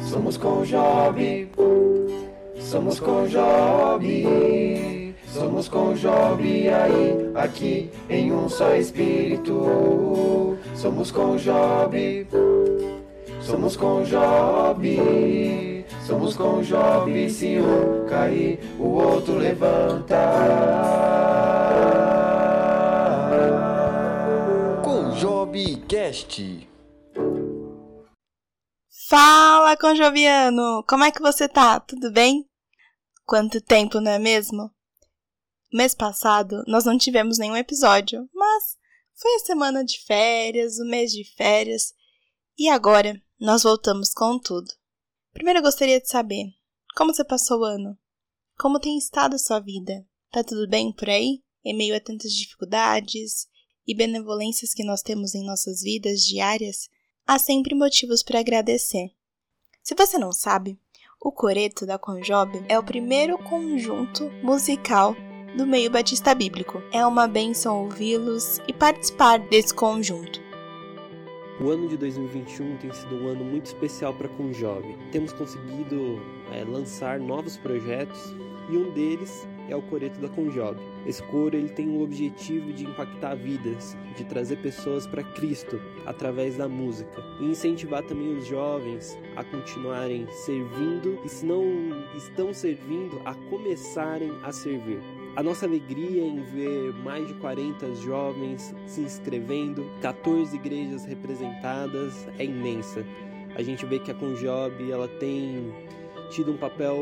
Somos com Job, somos com Job, somos com Job aí, aqui em um só espírito. Somos com Job, somos com Job, somos com Job. Se um cair, o outro levanta. Com Job Cast. Fala, Conjoviano! Como é que você tá? Tudo bem? Quanto tempo, não é mesmo? Mês passado nós não tivemos nenhum episódio, mas foi a semana de férias, o mês de férias, e agora nós voltamos com tudo. Primeiro eu gostaria de saber como você passou o ano? Como tem estado a sua vida? Tá tudo bem por aí? Em meio a tantas dificuldades e benevolências que nós temos em nossas vidas diárias, há sempre motivos para agradecer. Se você não sabe, o Coreto da Conjob é o primeiro conjunto musical do meio batista bíblico. É uma benção ouvi-los e participar desse conjunto. O ano de 2021 tem sido um ano muito especial para a Conjob. Temos conseguido é, lançar novos projetos e um deles é o Coreto da Conjob. Esse coro ele tem o objetivo de impactar vidas, de trazer pessoas para Cristo através da música e incentivar também os jovens a continuarem servindo e se não estão servindo, a começarem a servir. A nossa alegria em ver mais de 40 jovens se inscrevendo, 14 igrejas representadas é imensa. A gente vê que a Conjob ela tem tido um papel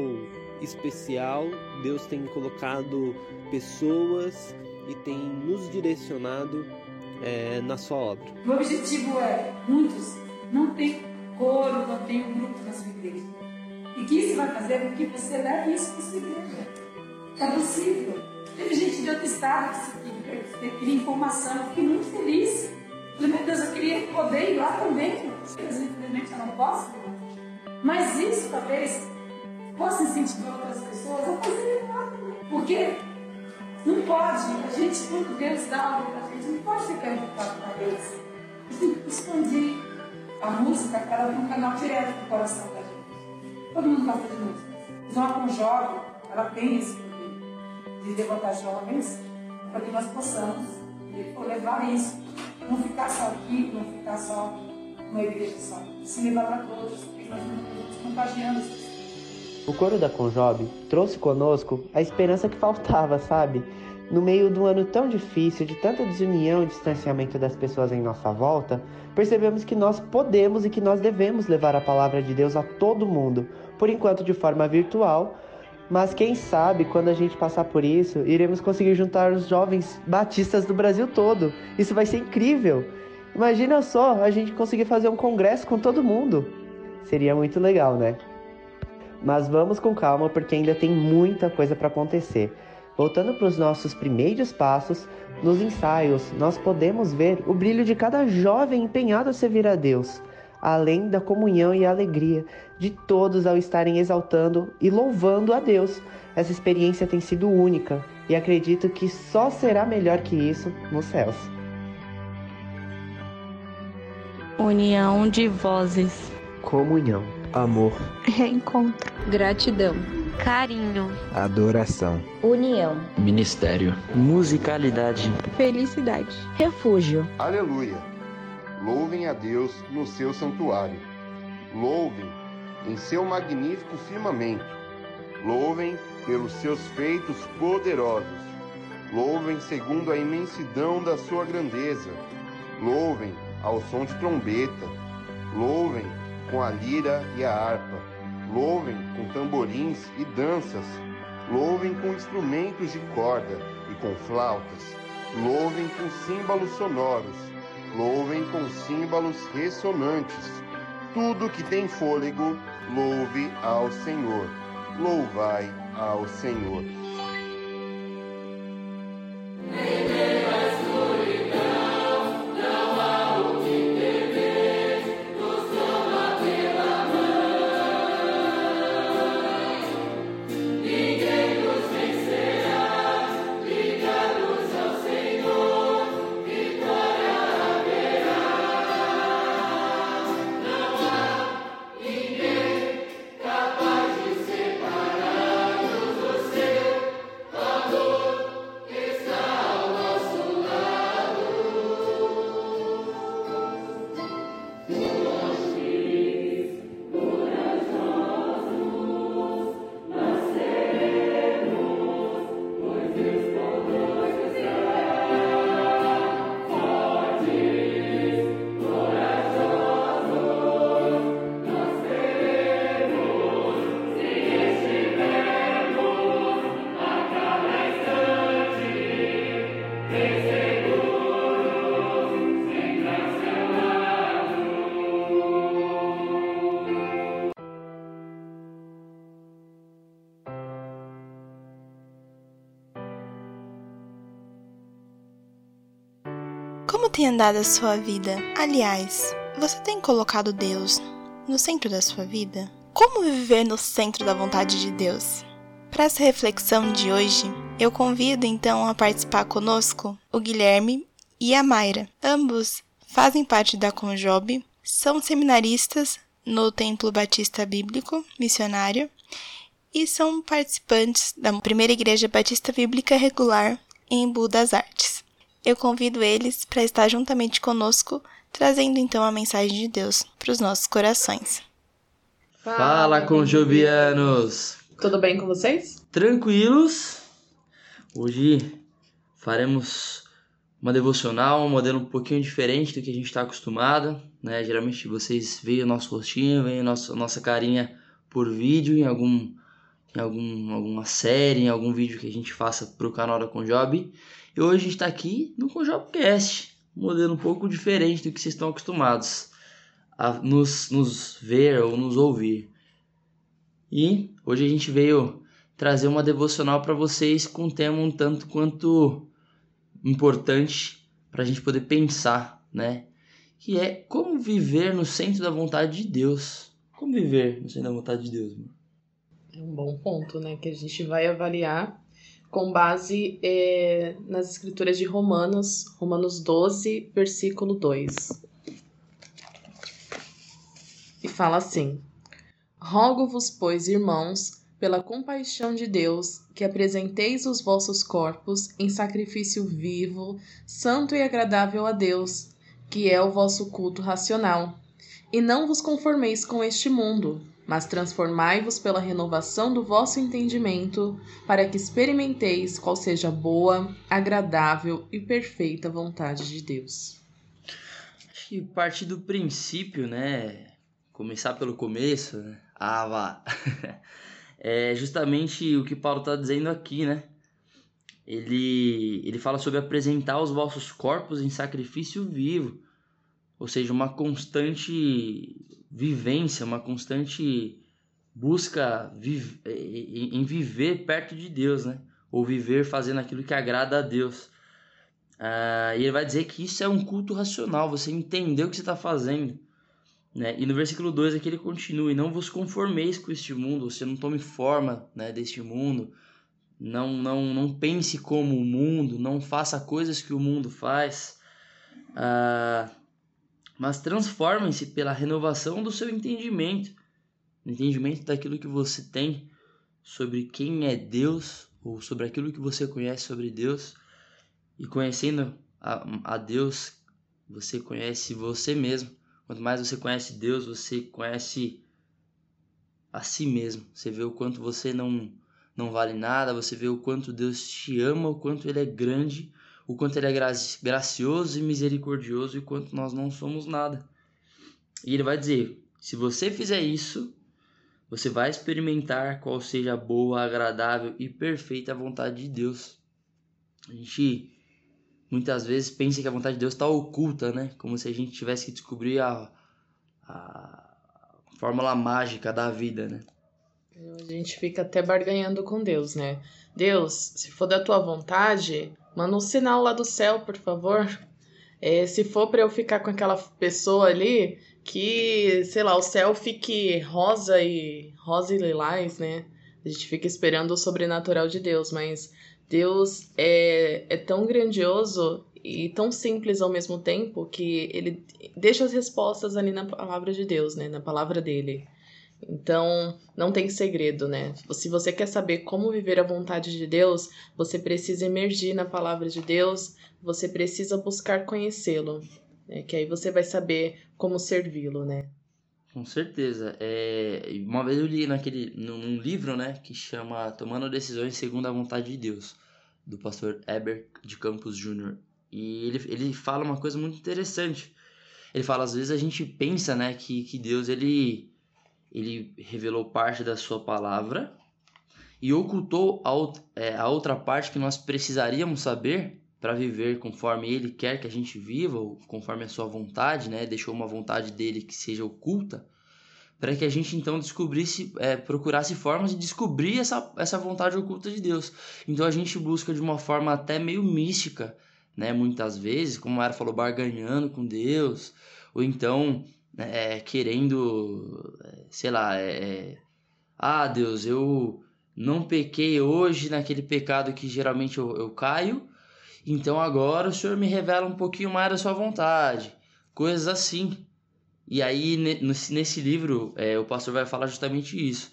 especial. Deus tem colocado pessoas e tem nos direcionado é, na sua obra. O objetivo é muitos não tem coro, não tem um grupo na sua igreja. E que isso vai fazer com que você leve isso para sua igreja. É possível. Teve gente de outro estado que, que, que queria informação, eu fiquei muito feliz. Falei, meu Deus, eu queria poder ir lá também. Infelizmente eu não posso. Mas isso talvez possa incentivar outras pessoas a fazerem lá também. Porque não pode, a gente, quando Deus dá algo a gente, não pode ficar enfocado na Deus. A gente tem que expandir a música para ela ter um canal direto no coração da gente. Todo mundo gosta de música. Joga com jovem, ela tem esse poder de levantar jovens para que nós possamos levar isso. Não ficar só aqui, não ficar só numa igreja só. Se levar para todos, porque nós estamos contagiando as pessoas. O coro da Conjob trouxe conosco a esperança que faltava, sabe? No meio de um ano tão difícil, de tanta desunião e distanciamento das pessoas em nossa volta, percebemos que nós podemos e que nós devemos levar a palavra de Deus a todo mundo, por enquanto de forma virtual, mas quem sabe quando a gente passar por isso, iremos conseguir juntar os jovens batistas do Brasil todo. Isso vai ser incrível! Imagina só a gente conseguir fazer um congresso com todo mundo. Seria muito legal, né? Mas vamos com calma porque ainda tem muita coisa para acontecer. Voltando para os nossos primeiros passos, nos ensaios nós podemos ver o brilho de cada jovem empenhado a servir a Deus, além da comunhão e alegria de todos ao estarem exaltando e louvando a Deus. Essa experiência tem sido única e acredito que só será melhor que isso nos céus. União de vozes. Comunhão. Amor. Reencontro. Gratidão. Carinho. Adoração. União. Ministério. Musicalidade. Felicidade. Refúgio. Aleluia. Louvem a Deus no seu santuário. Louvem em seu magnífico firmamento. Louvem pelos seus feitos poderosos. Louvem segundo a imensidão da sua grandeza. Louvem ao som de trombeta. Louvem com a lira e a harpa. Louvem com tamborins e danças. Louvem com instrumentos de corda e com flautas. Louvem com símbolos sonoros. Louvem com símbolos ressonantes. Tudo que tem fôlego, louve ao Senhor. Louvai ao Senhor. Como tem andado a sua vida? Aliás, você tem colocado Deus no centro da sua vida? Como viver no centro da vontade de Deus? Para essa reflexão de hoje, eu convido então a participar conosco o Guilherme e a Mayra. Ambos fazem parte da Conjob, são seminaristas no Templo Batista Bíblico Missionário e são participantes da primeira Igreja Batista Bíblica Regular em Embu das Artes. Eu convido eles para estar juntamente conosco, trazendo então a mensagem de Deus para os nossos corações. Fala, conjobianos! Tudo bem com vocês? Tranquilos? Hoje faremos uma devocional, um modelo um pouquinho diferente do que a gente está acostumado, né? Geralmente vocês veem o nosso rostinho, veem a nossa, a nossa carinha por vídeo em algum em algum, alguma série, em algum vídeo que a gente faça para o canal da Conjob. E hoje a gente está aqui no Conjobcast, um modelo um pouco diferente do que vocês estão acostumados a nos, nos ver ou nos ouvir. E hoje a gente veio trazer uma devocional para vocês com um tema um tanto quanto importante para a gente poder pensar, né? Que é como viver no centro da vontade de Deus. Como viver no centro da vontade de Deus, mano? É um bom ponto, né? Que a gente vai avaliar com base é, nas escrituras de Romanos, Romanos 12, versículo 2. E fala assim: Rogo-vos, pois, irmãos, pela compaixão de Deus, que apresenteis os vossos corpos em sacrifício vivo, santo e agradável a Deus, que é o vosso culto racional. E não vos conformeis com este mundo, mas transformai-vos pela renovação do vosso entendimento, para que experimenteis qual seja a boa, agradável e perfeita vontade de Deus. Acho que partir do princípio, né? Começar pelo começo, né? Ah, vá. é justamente o que Paulo está dizendo aqui, né? Ele, ele fala sobre apresentar os vossos corpos em sacrifício vivo, ou seja, uma constante vivência, uma constante busca em viver perto de Deus, né? Ou viver fazendo aquilo que agrada a Deus. Ah, e ele vai dizer que isso é um culto racional, você entender o que você está fazendo. Né? E no versículo 2 aqui ele continua: E não vos conformeis com este mundo, você não tome forma né, deste mundo, não, não, não pense como o mundo, não faça coisas que o mundo faz, ah, mas transformem-se pela renovação do seu entendimento, entendimento daquilo que você tem sobre quem é Deus, ou sobre aquilo que você conhece sobre Deus, e conhecendo a, a Deus, você conhece você mesmo. Quanto mais você conhece Deus, você conhece a si mesmo. Você vê o quanto você não não vale nada, você vê o quanto Deus te ama, o quanto ele é grande, o quanto ele é gracioso e misericordioso e quanto nós não somos nada. E ele vai dizer: se você fizer isso, você vai experimentar qual seja a boa, agradável e perfeita vontade de Deus. A gente muitas vezes pensa que a vontade de Deus está oculta, né? Como se a gente tivesse que descobrir a, a fórmula mágica da vida, né? A gente fica até barganhando com Deus, né? Deus, se for da tua vontade, manda um sinal lá do céu, por favor. É, se for para eu ficar com aquela pessoa ali, que, sei lá, o céu fique rosa e rosa e lilás, né? A gente fica esperando o sobrenatural de Deus, mas Deus é, é tão grandioso e tão simples ao mesmo tempo que ele deixa as respostas ali na palavra de Deus, né? Na palavra dele. Então, não tem segredo, né? Se você quer saber como viver a vontade de Deus, você precisa emergir na palavra de Deus, você precisa buscar conhecê-lo, né? que aí você vai saber como servi-lo, né? Com certeza. É, uma vez eu li naquele, num livro, né, que chama Tomando Decisões Segundo a Vontade de Deus, do pastor Eber de Campos Jr. E ele, ele fala uma coisa muito interessante. Ele fala, às vezes a gente pensa, né, que, que Deus, ele, ele revelou parte da sua palavra e ocultou a, é, outra parte que nós precisaríamos saber para viver conforme ele quer que a gente viva, ou conforme a sua vontade, né? Deixou uma vontade dele que seja oculta, para que a gente então descobrisse, é, procurasse formas de descobrir essa, essa vontade oculta de Deus. Então a gente busca de uma forma até meio mística, né? Muitas vezes, como a Ara falou, barganhando com Deus, ou então é, querendo, sei lá, é, ah, Deus, eu não pequei hoje naquele pecado que geralmente eu, eu caio, então agora o Senhor me revela um pouquinho mais da sua vontade, coisas assim. E aí, nesse livro, é, o pastor vai falar justamente isso.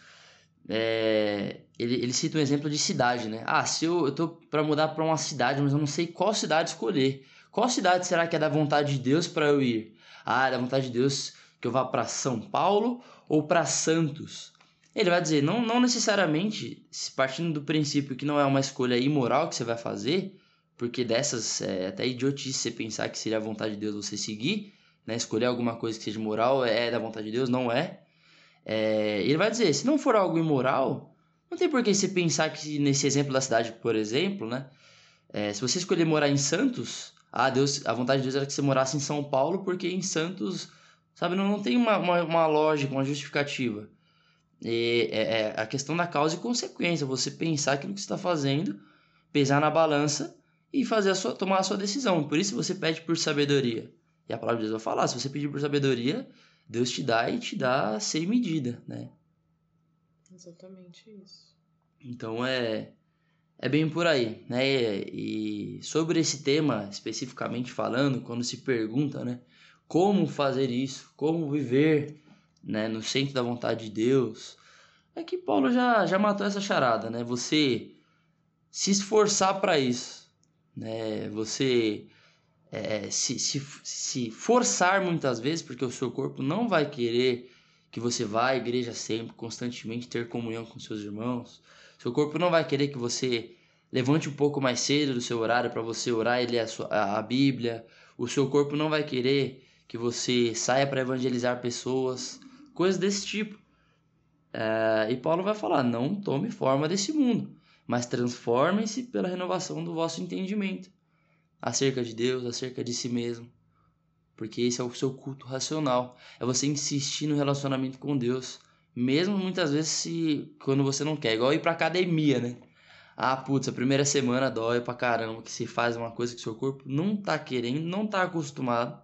É, ele, ele cita um exemplo de cidade, né? Ah, se eu, eu tô para mudar para uma cidade, mas eu não sei qual cidade escolher. Qual cidade será que é da vontade de Deus para eu ir? Ah, é da vontade de Deus que eu vá para São Paulo ou para Santos? Ele vai dizer, não, não necessariamente, partindo do princípio que não é uma escolha imoral que você vai fazer, porque dessas é até idiotice você pensar que seria a vontade de Deus você seguir, né? Escolher alguma coisa que seja moral é da vontade de Deus, não é. é. Ele vai dizer, se não for algo imoral, não tem por que você pensar que nesse exemplo da cidade, por exemplo, né? É, se você escolher morar em Santos, ah, Deus, a vontade de Deus era que você morasse em São Paulo, porque em Santos, sabe, não, não tem uma, uma, uma lógica, uma justificativa. E, é, é, a questão da causa e consequência, você pensar aquilo que você está fazendo, pesar na balança e fazer a sua, tomar a sua decisão. Por isso você pede por sabedoria. E a palavra de Deus vai falar: se você pedir por sabedoria, Deus te dá e te dá sem medida, né? Exatamente isso. Então é é bem por aí, né? E sobre esse tema especificamente falando, quando se pergunta, né, como fazer isso, como viver, né, no centro da vontade de Deus, é que Paulo já já matou essa charada, né? Você se esforçar para isso, né? Você é, se, se, se forçar muitas vezes, porque o seu corpo não vai querer que você vá à igreja sempre, constantemente ter comunhão com seus irmãos. Seu corpo não vai querer que você levante um pouco mais cedo do seu horário para você orar e ler a, sua, a, a Bíblia. O seu corpo não vai querer que você saia para evangelizar pessoas, coisas desse tipo. É, e Paulo vai falar: não tome forma desse mundo, mas transformem-se pela renovação do vosso entendimento acerca de Deus, acerca de si mesmo. Porque esse é o seu culto racional. É você insistir no relacionamento com Deus. Mesmo muitas vezes se quando você não quer. Igual ir pra academia, né? Ah, putz, a primeira semana dói pra caramba. Que se faz uma coisa que seu corpo não tá querendo, não tá acostumado.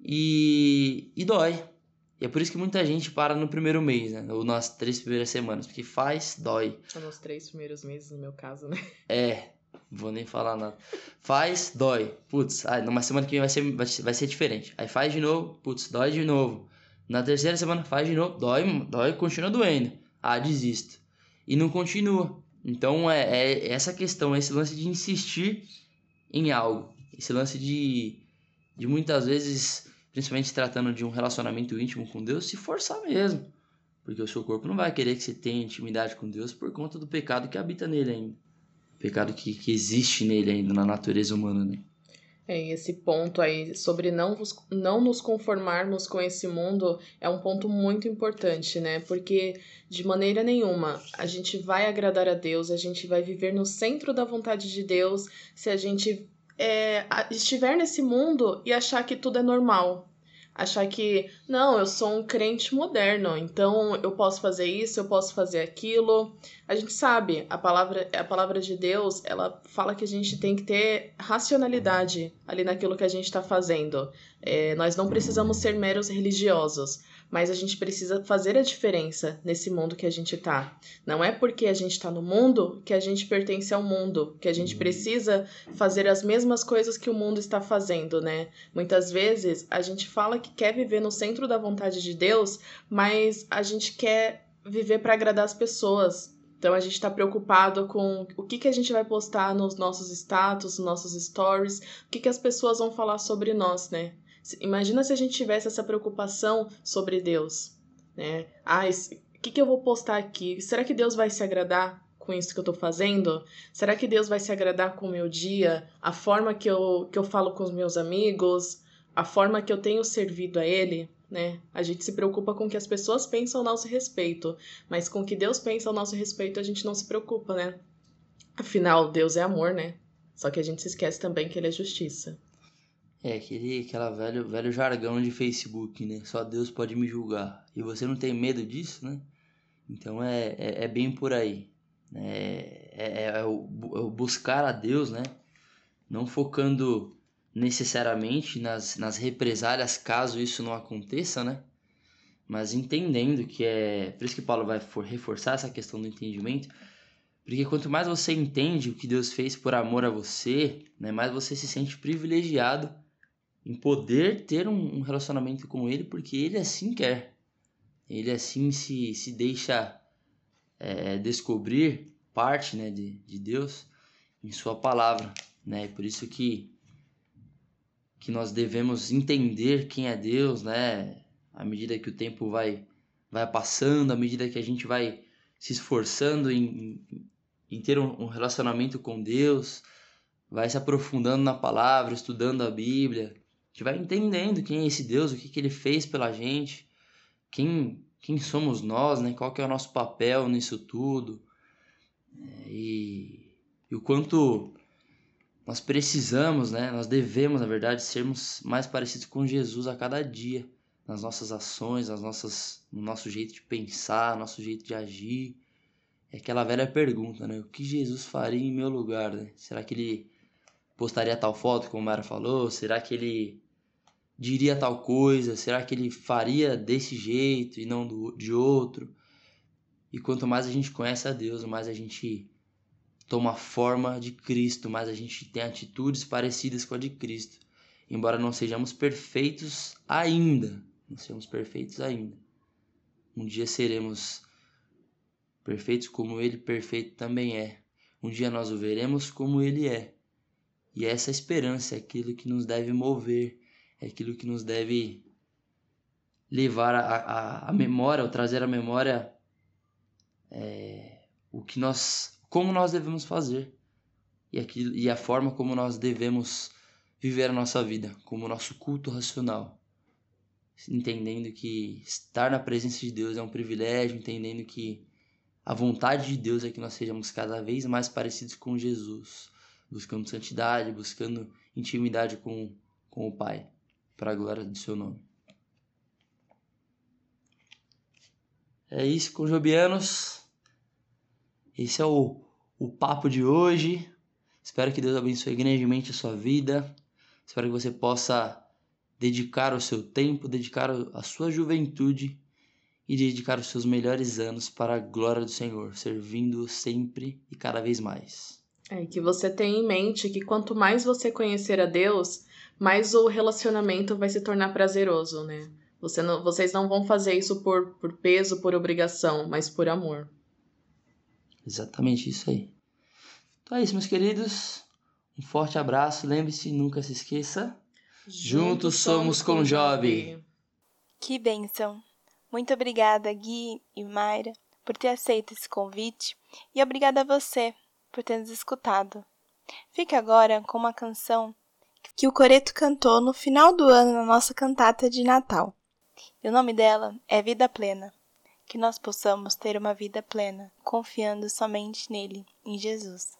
E, e dói. E é por isso que muita gente para no primeiro mês, né? Ou nas três primeiras semanas. Porque faz, dói. São nos três primeiros meses, no meu caso, né? É, Vou nem falar nada. Faz, dói. Putz, ah, numa semana que vem vai ser, vai, vai ser diferente. Aí faz de novo, putz, dói de novo. Na terceira semana faz de novo, dói, dói, continua doendo. Ah, desisto. E não continua. Então é, é essa questão, esse lance de insistir em algo. Esse lance de, de muitas vezes, principalmente tratando de um relacionamento íntimo com Deus, se forçar mesmo. Porque o seu corpo não vai querer que você tenha intimidade com Deus por conta do pecado que habita nele ainda pecado que, que existe nele ainda, na natureza humana, né? É, esse ponto aí sobre não, não nos conformarmos com esse mundo é um ponto muito importante, né? Porque de maneira nenhuma a gente vai agradar a Deus, a gente vai viver no centro da vontade de Deus se a gente é, estiver nesse mundo e achar que tudo é normal, achar que não, eu sou um crente moderno, então eu posso fazer isso, eu posso fazer aquilo. A gente sabe, a palavra, a palavra de Deus, ela fala que a gente tem que ter racionalidade ali naquilo que a gente está fazendo. É, nós não precisamos ser meros religiosos mas a gente precisa fazer a diferença nesse mundo que a gente tá. Não é porque a gente tá no mundo que a gente pertence ao mundo, que a gente uhum. precisa fazer as mesmas coisas que o mundo está fazendo, né? Muitas vezes a gente fala que quer viver no centro da vontade de Deus, mas a gente quer viver para agradar as pessoas, então a gente está preocupado com o que, que a gente vai postar nos nossos status, nos nossos stories, o que, que as pessoas vão falar sobre nós, né? Imagina se a gente tivesse essa preocupação sobre Deus, né? Ah, o que, que eu vou postar aqui? Será que Deus vai se agradar com isso que eu tô fazendo? Será que Deus vai se agradar com o meu dia? A forma que eu, que eu falo com os meus amigos? A forma que eu tenho servido a Ele? Né? A gente se preocupa com o que as pessoas pensam ao nosso respeito, mas com o que Deus pensa ao nosso respeito a gente não se preocupa, né? Afinal, Deus é amor, né? Só que a gente se esquece também que Ele é justiça. É, aquele aquela velho, velho jargão de Facebook, né? Só Deus pode me julgar. E você não tem medo disso, né? Então é, é, é bem por aí. É, é, é, o, é o buscar a Deus, né? não focando necessariamente nas, nas represálias caso isso não aconteça, né? Mas entendendo que é. Por isso que Paulo vai reforçar essa questão do entendimento. Porque quanto mais você entende o que Deus fez por amor a você, né, mais você se sente privilegiado em poder ter um, relacionamento com Ele, porque Ele assim quer. Ele assim se, se deixa é, descobrir parte né, de, de Deus em Sua palavra. Né? Por isso que que nós devemos entender quem é Deus, né? À medida que o tempo vai vai passando, à medida que a gente vai se esforçando em, em ter um, relacionamento com Deus, vai se aprofundando na palavra, estudando a Bíblia, gente vai entendendo quem é esse Deus, o que, que ele fez pela gente, quem, quem somos nós, né? qual que é o nosso papel nisso tudo, é, e, e o quanto nós precisamos, né? Nós devemos, na verdade, sermos mais parecidos com Jesus a cada dia, nas nossas ações, nas nossas, no nosso jeito de pensar, nosso jeito de agir. É aquela velha pergunta, né? O que Jesus faria em meu lugar, né? Será que ele postaria tal foto, como a Mara falou? Será que ele diria tal coisa? Será que ele faria desse jeito e não do, de outro? E quanto mais a gente conhece a Deus, mais a gente toma forma de Cristo, mas a gente tem atitudes parecidas com a de Cristo. Embora não sejamos perfeitos ainda, não sejamos perfeitos ainda. Um dia seremos perfeitos como Ele perfeito também é. Um dia nós o veremos como Ele é. E essa esperança é aquilo que nos deve mover, é aquilo que nos deve levar a, a, a memória, ou trazer à memória é, o que nós como nós devemos fazer e, aquilo, e a forma como nós devemos viver a nossa vida, como o nosso culto racional. Entendendo que estar na presença de Deus é um privilégio, entendendo que a vontade de Deus é que nós sejamos cada vez mais parecidos com Jesus, buscando santidade, buscando intimidade com, com o Pai, para a glória do seu nome. É isso, conjobianos. Esse é o, o papo de hoje. Espero que Deus abençoe grandemente a sua vida. Espero que você possa dedicar o seu tempo, dedicar a sua juventude e dedicar os seus melhores anos para a glória do Senhor, servindo sempre e cada vez mais. É que você tenha em mente que quanto mais você conhecer a Deus, mais o relacionamento vai se tornar prazeroso, né? Você não, vocês não vão fazer isso por, por peso, por obrigação, mas por amor. Exatamente isso aí. Então é isso, meus queridos. Um forte abraço. Lembre-se, nunca se esqueça. Juntos somos com Job. Que bênção. Muito obrigada, Gui e Mayra, por ter aceito esse convite e obrigada a você por ter nos escutado. Fique agora com uma canção que o Coreto cantou no final do ano na nossa cantata de Natal. E o nome dela é Vida Plena que nós possamos ter uma vida plena, confiando somente nele, em Jesus.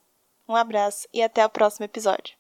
Um abraço e até o próximo episódio.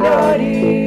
Melhores.